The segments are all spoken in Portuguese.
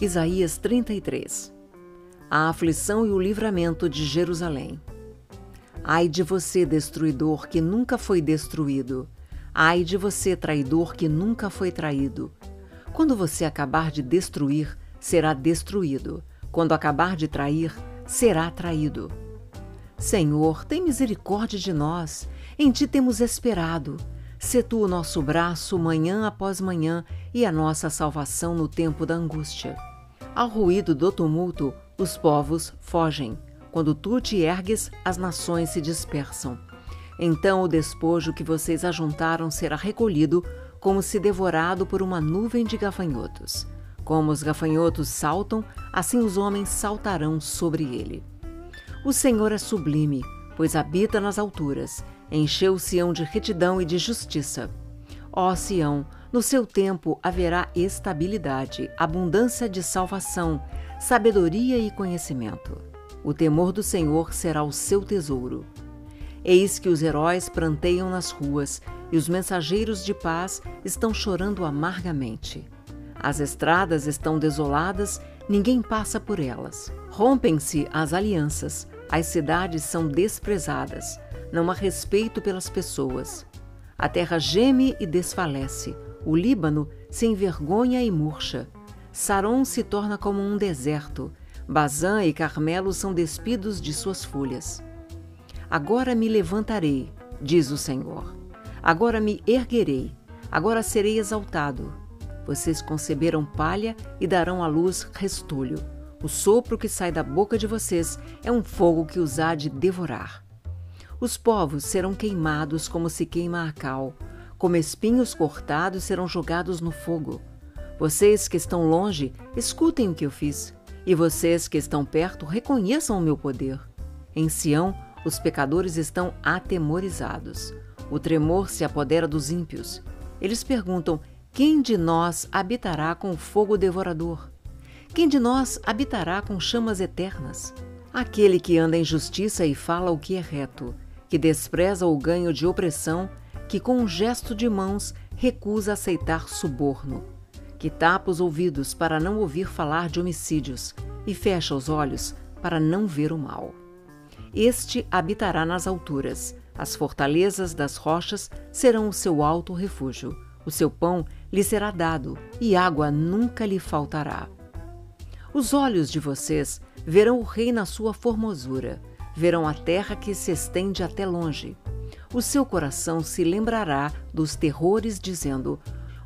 Isaías 33 A aflição e o livramento de Jerusalém. Ai de você, destruidor, que nunca foi destruído. Ai de você, traidor, que nunca foi traído. Quando você acabar de destruir, será destruído. Quando acabar de trair, será traído. Senhor, tem misericórdia de nós. Em ti temos esperado. Sê tu o nosso braço manhã após manhã e a nossa salvação no tempo da angústia. Ao ruído do tumulto, os povos fogem. Quando tu te ergues, as nações se dispersam. Então o despojo que vocês ajuntaram será recolhido, como se devorado por uma nuvem de gafanhotos. Como os gafanhotos saltam, assim os homens saltarão sobre ele. O Senhor é sublime, pois habita nas alturas, encheu Sião de retidão e de justiça. Ó Sião, no seu tempo haverá estabilidade, abundância de salvação, sabedoria e conhecimento. O temor do Senhor será o seu tesouro. Eis que os heróis pranteiam nas ruas e os mensageiros de paz estão chorando amargamente. As estradas estão desoladas, ninguém passa por elas. Rompem-se as alianças, as cidades são desprezadas, não há respeito pelas pessoas. A terra geme e desfalece, o Líbano se envergonha e murcha. Saron se torna como um deserto. Bazã e Carmelo são despidos de suas folhas. Agora me levantarei, diz o Senhor. Agora me erguerei. Agora serei exaltado. Vocês conceberam palha e darão à luz restolho. O sopro que sai da boca de vocês é um fogo que os há de devorar. Os povos serão queimados como se queima a cal como espinhos cortados serão jogados no fogo. Vocês que estão longe, escutem o que eu fiz, e vocês que estão perto, reconheçam o meu poder. Em Sião, os pecadores estão atemorizados. O tremor se apodera dos ímpios. Eles perguntam: quem de nós habitará com o fogo devorador? Quem de nós habitará com chamas eternas? Aquele que anda em justiça e fala o que é reto, que despreza o ganho de opressão que com um gesto de mãos recusa aceitar suborno, que tapa os ouvidos para não ouvir falar de homicídios e fecha os olhos para não ver o mal. Este habitará nas alturas, as fortalezas das rochas serão o seu alto refúgio, o seu pão lhe será dado e água nunca lhe faltará. Os olhos de vocês verão o rei na sua formosura, verão a terra que se estende até longe o seu coração se lembrará dos terrores, dizendo: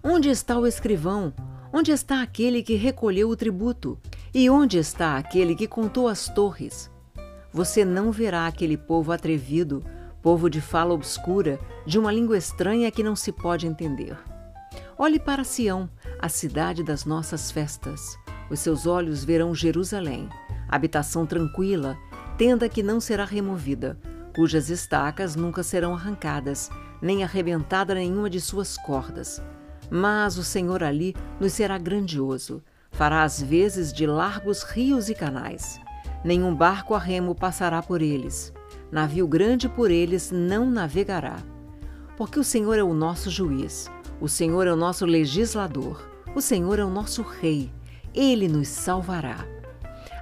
Onde está o escrivão? Onde está aquele que recolheu o tributo? E onde está aquele que contou as torres? Você não verá aquele povo atrevido, povo de fala obscura, de uma língua estranha que não se pode entender. Olhe para Sião, a cidade das nossas festas. Os seus olhos verão Jerusalém, habitação tranquila, tenda que não será removida, cujas estacas nunca serão arrancadas, nem arrebentada nenhuma de suas cordas. Mas o Senhor ali nos será grandioso, fará as vezes de largos rios e canais. Nenhum barco a remo passará por eles, navio grande por eles não navegará. Porque o Senhor é o nosso juiz, o Senhor é o nosso legislador, o Senhor é o nosso rei, ele nos salvará.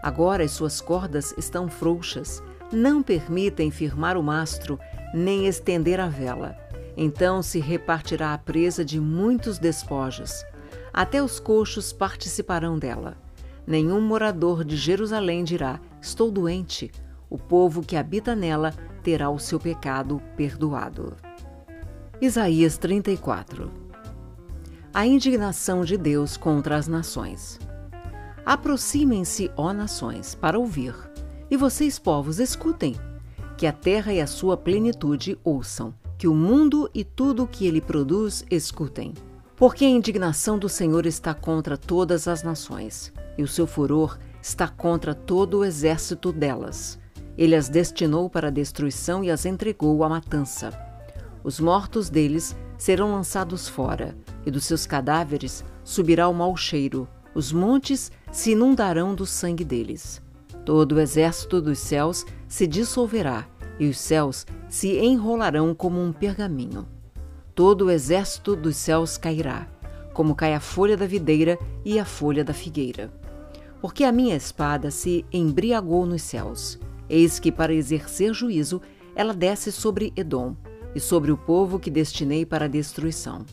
Agora as suas cordas estão frouxas, não permitem firmar o mastro, nem estender a vela. Então se repartirá a presa de muitos despojos. Até os coxos participarão dela. Nenhum morador de Jerusalém dirá: Estou doente. O povo que habita nela terá o seu pecado perdoado. Isaías 34 A indignação de Deus contra as nações. Aproximem-se, ó nações, para ouvir e vocês, povos, escutem. Que a terra e a sua plenitude ouçam. Que o mundo e tudo o que ele produz escutem. Porque a indignação do Senhor está contra todas as nações, e o seu furor está contra todo o exército delas. Ele as destinou para a destruição e as entregou à matança. Os mortos deles serão lançados fora, e dos seus cadáveres subirá o mau cheiro. Os montes se inundarão do sangue deles. Todo o exército dos céus se dissolverá, e os céus se enrolarão como um pergaminho. Todo o exército dos céus cairá, como cai a folha da videira e a folha da figueira. Porque a minha espada se embriagou nos céus. Eis que, para exercer juízo, ela desce sobre Edom e sobre o povo que destinei para a destruição.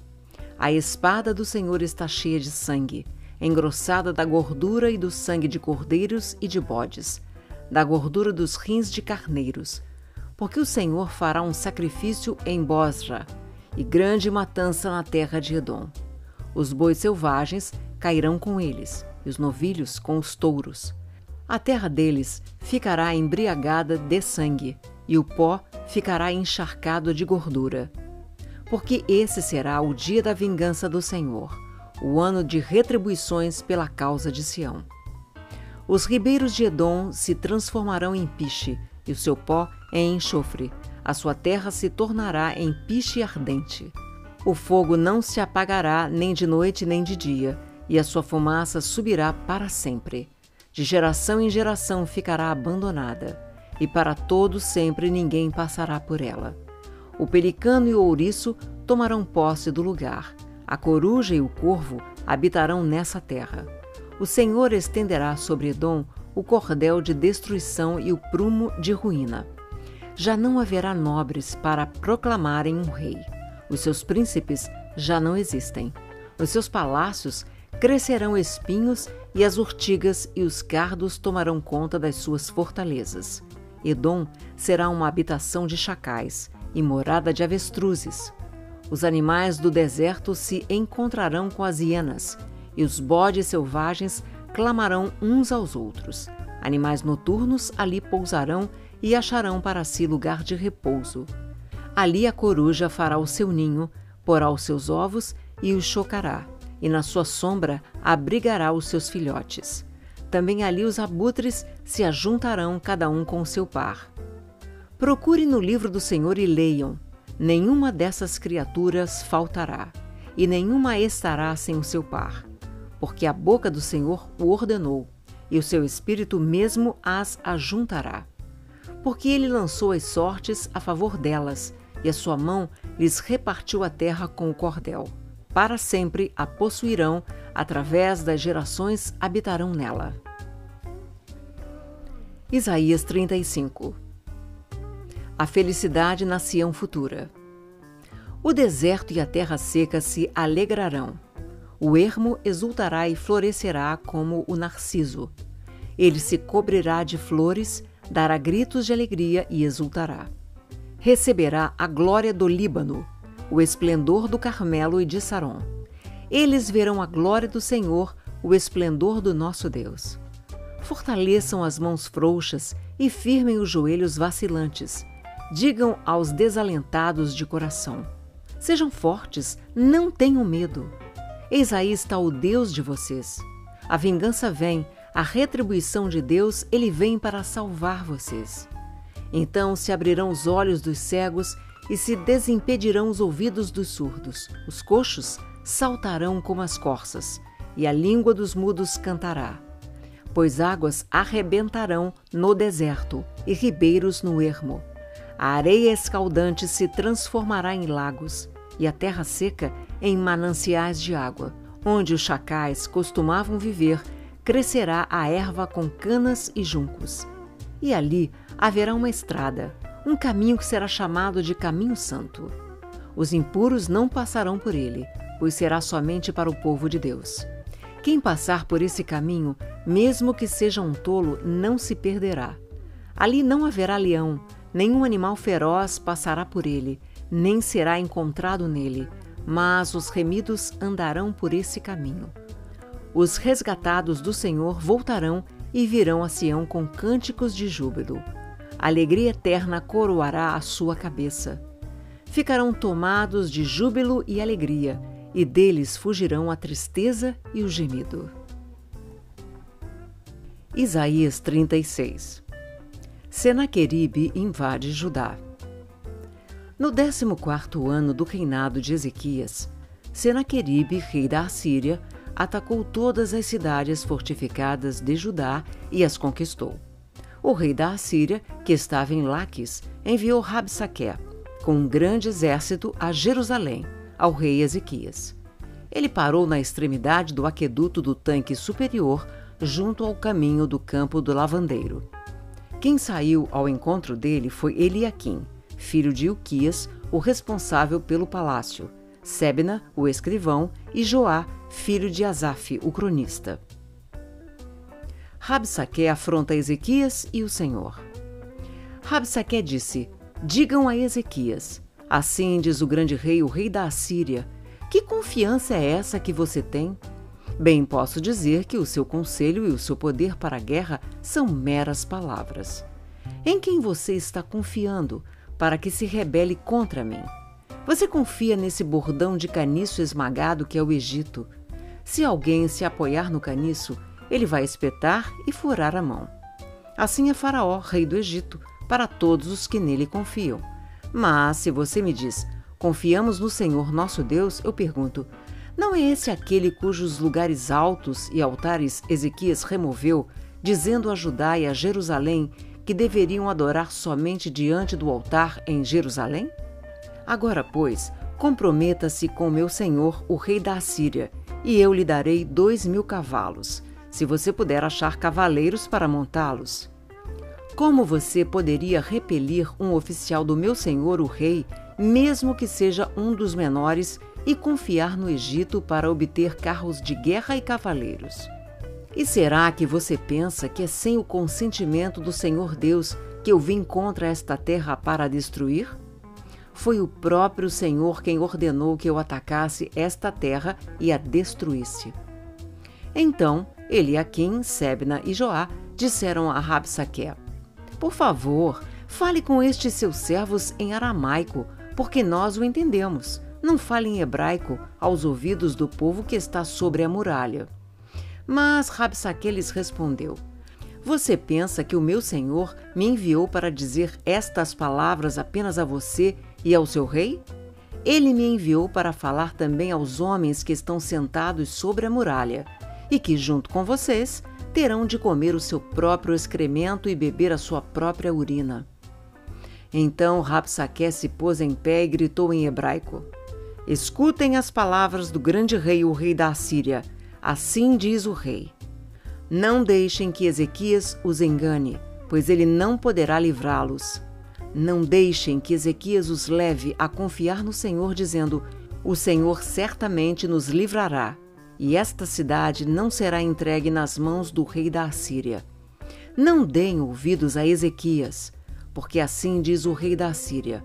A espada do Senhor está cheia de sangue, engrossada da gordura e do sangue de cordeiros e de bodes, da gordura dos rins de carneiros. Porque o Senhor fará um sacrifício em Bosra e grande matança na terra de Edom. Os bois selvagens cairão com eles, e os novilhos com os touros. A terra deles ficará embriagada de sangue, e o pó ficará encharcado de gordura. Porque esse será o dia da vingança do Senhor, o ano de retribuições pela causa de Sião. Os ribeiros de Edom se transformarão em piche, e o seu pó em enxofre. A sua terra se tornará em piche ardente. O fogo não se apagará nem de noite nem de dia, e a sua fumaça subirá para sempre. De geração em geração ficará abandonada, e para todo sempre ninguém passará por ela. O pelicano e o ouriço tomarão posse do lugar. A coruja e o corvo habitarão nessa terra. O Senhor estenderá sobre Edom o cordel de destruição e o prumo de ruína. Já não haverá nobres para proclamarem um rei. Os seus príncipes já não existem. Os seus palácios crescerão espinhos e as urtigas e os cardos tomarão conta das suas fortalezas. Edom será uma habitação de chacais e morada de avestruzes. Os animais do deserto se encontrarão com as hienas, e os bodes selvagens clamarão uns aos outros. Animais noturnos ali pousarão e acharão para si lugar de repouso. Ali a coruja fará o seu ninho, porá os seus ovos e os chocará e na sua sombra abrigará os seus filhotes. Também ali os abutres se ajuntarão, cada um com seu par. Procure no livro do Senhor e leiam: nenhuma dessas criaturas faltará, e nenhuma estará sem o seu par, porque a boca do Senhor o ordenou, e o seu espírito mesmo as ajuntará. Porque ele lançou as sortes a favor delas, e a sua mão lhes repartiu a terra com o cordel para sempre a possuirão, através das gerações habitarão nela. Isaías 35 A felicidade na Sião futura. O deserto e a terra seca se alegrarão. O ermo exultará e florescerá como o narciso. Ele se cobrirá de flores, dará gritos de alegria e exultará. Receberá a glória do Líbano, o esplendor do Carmelo e de Saron. Eles verão a glória do Senhor, o esplendor do nosso Deus. Fortaleçam as mãos frouxas e firmem os joelhos vacilantes. Digam aos desalentados de coração: Sejam fortes, não tenham medo. Eis aí está o Deus de vocês. A vingança vem, a retribuição de Deus, ele vem para salvar vocês. Então se abrirão os olhos dos cegos e se desimpedirão os ouvidos dos surdos. Os coxos saltarão como as corças, e a língua dos mudos cantará. Pois águas arrebentarão no deserto e ribeiros no ermo. A areia escaldante se transformará em lagos, e a terra seca em mananciais de água. Onde os chacais costumavam viver, crescerá a erva com canas e juncos. E ali haverá uma estrada, um caminho que será chamado de Caminho Santo. Os impuros não passarão por ele, pois será somente para o povo de Deus. Quem passar por esse caminho, mesmo que seja um tolo, não se perderá. Ali não haverá leão, nenhum animal feroz passará por ele, nem será encontrado nele, mas os remidos andarão por esse caminho. Os resgatados do Senhor voltarão e virão a Sião com cânticos de júbilo alegria eterna coroará a sua cabeça. Ficarão tomados de júbilo e alegria, e deles fugirão a tristeza e o gemido. Isaías 36 Senaqueribe invade Judá. No décimo quarto ano do reinado de Ezequias, Senaqueribe, rei da Assíria, atacou todas as cidades fortificadas de Judá e as conquistou o rei da Assíria, que estava em Laques, enviou Rabsaque com um grande exército a Jerusalém, ao rei Ezequias. Ele parou na extremidade do aqueduto do tanque superior, junto ao caminho do campo do lavandeiro. Quem saiu ao encontro dele foi Eliaquim, filho de Uquias, o responsável pelo palácio, Sebna, o escrivão, e Joá, filho de Asaf, o cronista. Rabsaque afronta Ezequias e o Senhor. Rabsaque disse: Digam a Ezequias: Assim diz o grande rei, o rei da Assíria: Que confiança é essa que você tem? Bem posso dizer que o seu conselho e o seu poder para a guerra são meras palavras. Em quem você está confiando para que se rebele contra mim? Você confia nesse bordão de caniço esmagado que é o Egito. Se alguém se apoiar no caniço, ele vai espetar e furar a mão. Assim é Faraó, rei do Egito, para todos os que nele confiam. Mas se você me diz, confiamos no Senhor nosso Deus, eu pergunto, não é esse aquele cujos lugares altos e altares Ezequias removeu, dizendo a Judá e a Jerusalém que deveriam adorar somente diante do altar em Jerusalém? Agora, pois, comprometa-se com meu senhor, o rei da Assíria, e eu lhe darei dois mil cavalos, se você puder achar cavaleiros para montá-los. Como você poderia repelir um oficial do meu senhor, o rei, mesmo que seja um dos menores, e confiar no Egito para obter carros de guerra e cavaleiros? E será que você pensa que é sem o consentimento do Senhor Deus que eu vim contra esta terra para destruir? Foi o próprio Senhor quem ordenou que eu atacasse esta terra e a destruísse. Então, Eliaquim, Sebna e Joá disseram a Rabsaque: por favor, fale com estes seus servos em aramaico, porque nós o entendemos. Não fale em hebraico aos ouvidos do povo que está sobre a muralha. Mas Rabsaque lhes respondeu: Você pensa que o meu senhor me enviou para dizer estas palavras apenas a você e ao seu rei? Ele me enviou para falar também aos homens que estão sentados sobre a muralha e que, junto com vocês, terão de comer o seu próprio excremento e beber a sua própria urina. Então Rapsaque se pôs em pé e gritou em hebraico: Escutem as palavras do grande rei, o rei da Assíria. Assim diz o rei: Não deixem que Ezequias os engane, pois ele não poderá livrá-los. Não deixem que Ezequias os leve a confiar no Senhor, dizendo: O Senhor certamente nos livrará e esta cidade não será entregue nas mãos do rei da Assíria. Não deem ouvidos a Ezequias, porque assim diz o rei da Assíria: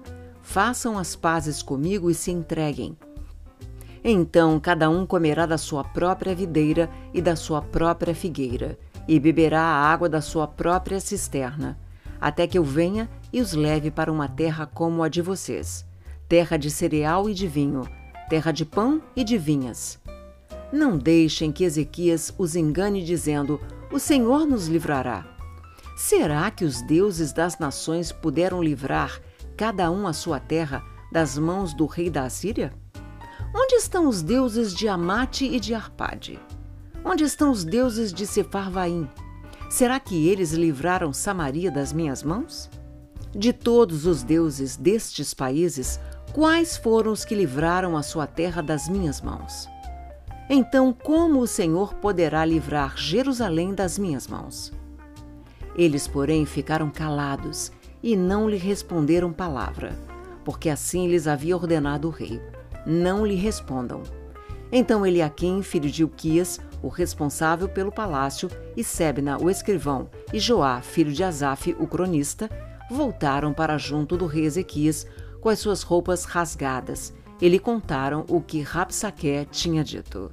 Façam as pazes comigo e se entreguem. Então cada um comerá da sua própria videira e da sua própria figueira, e beberá a água da sua própria cisterna, até que eu venha e os leve para uma terra como a de vocês terra de cereal e de vinho, terra de pão e de vinhas não deixem que Ezequias os engane dizendo: O Senhor nos livrará. Será que os deuses das nações puderam livrar cada um a sua terra das mãos do rei da Assíria? Onde estão os deuses de Amate e de Arpade? Onde estão os deuses de Sefarvaim? Será que eles livraram Samaria das minhas mãos? De todos os deuses destes países, quais foram os que livraram a sua terra das minhas mãos? Então, como o Senhor poderá livrar Jerusalém das minhas mãos? Eles, porém, ficaram calados e não lhe responderam palavra, porque assim lhes havia ordenado o rei: não lhe respondam. Então Eliaquim, filho de Uquias, o responsável pelo palácio, e Sebna, o escrivão, e Joá, filho de Asaf, o cronista, voltaram para junto do rei Ezequias com as suas roupas rasgadas e lhe contaram o que Rapsaque tinha dito.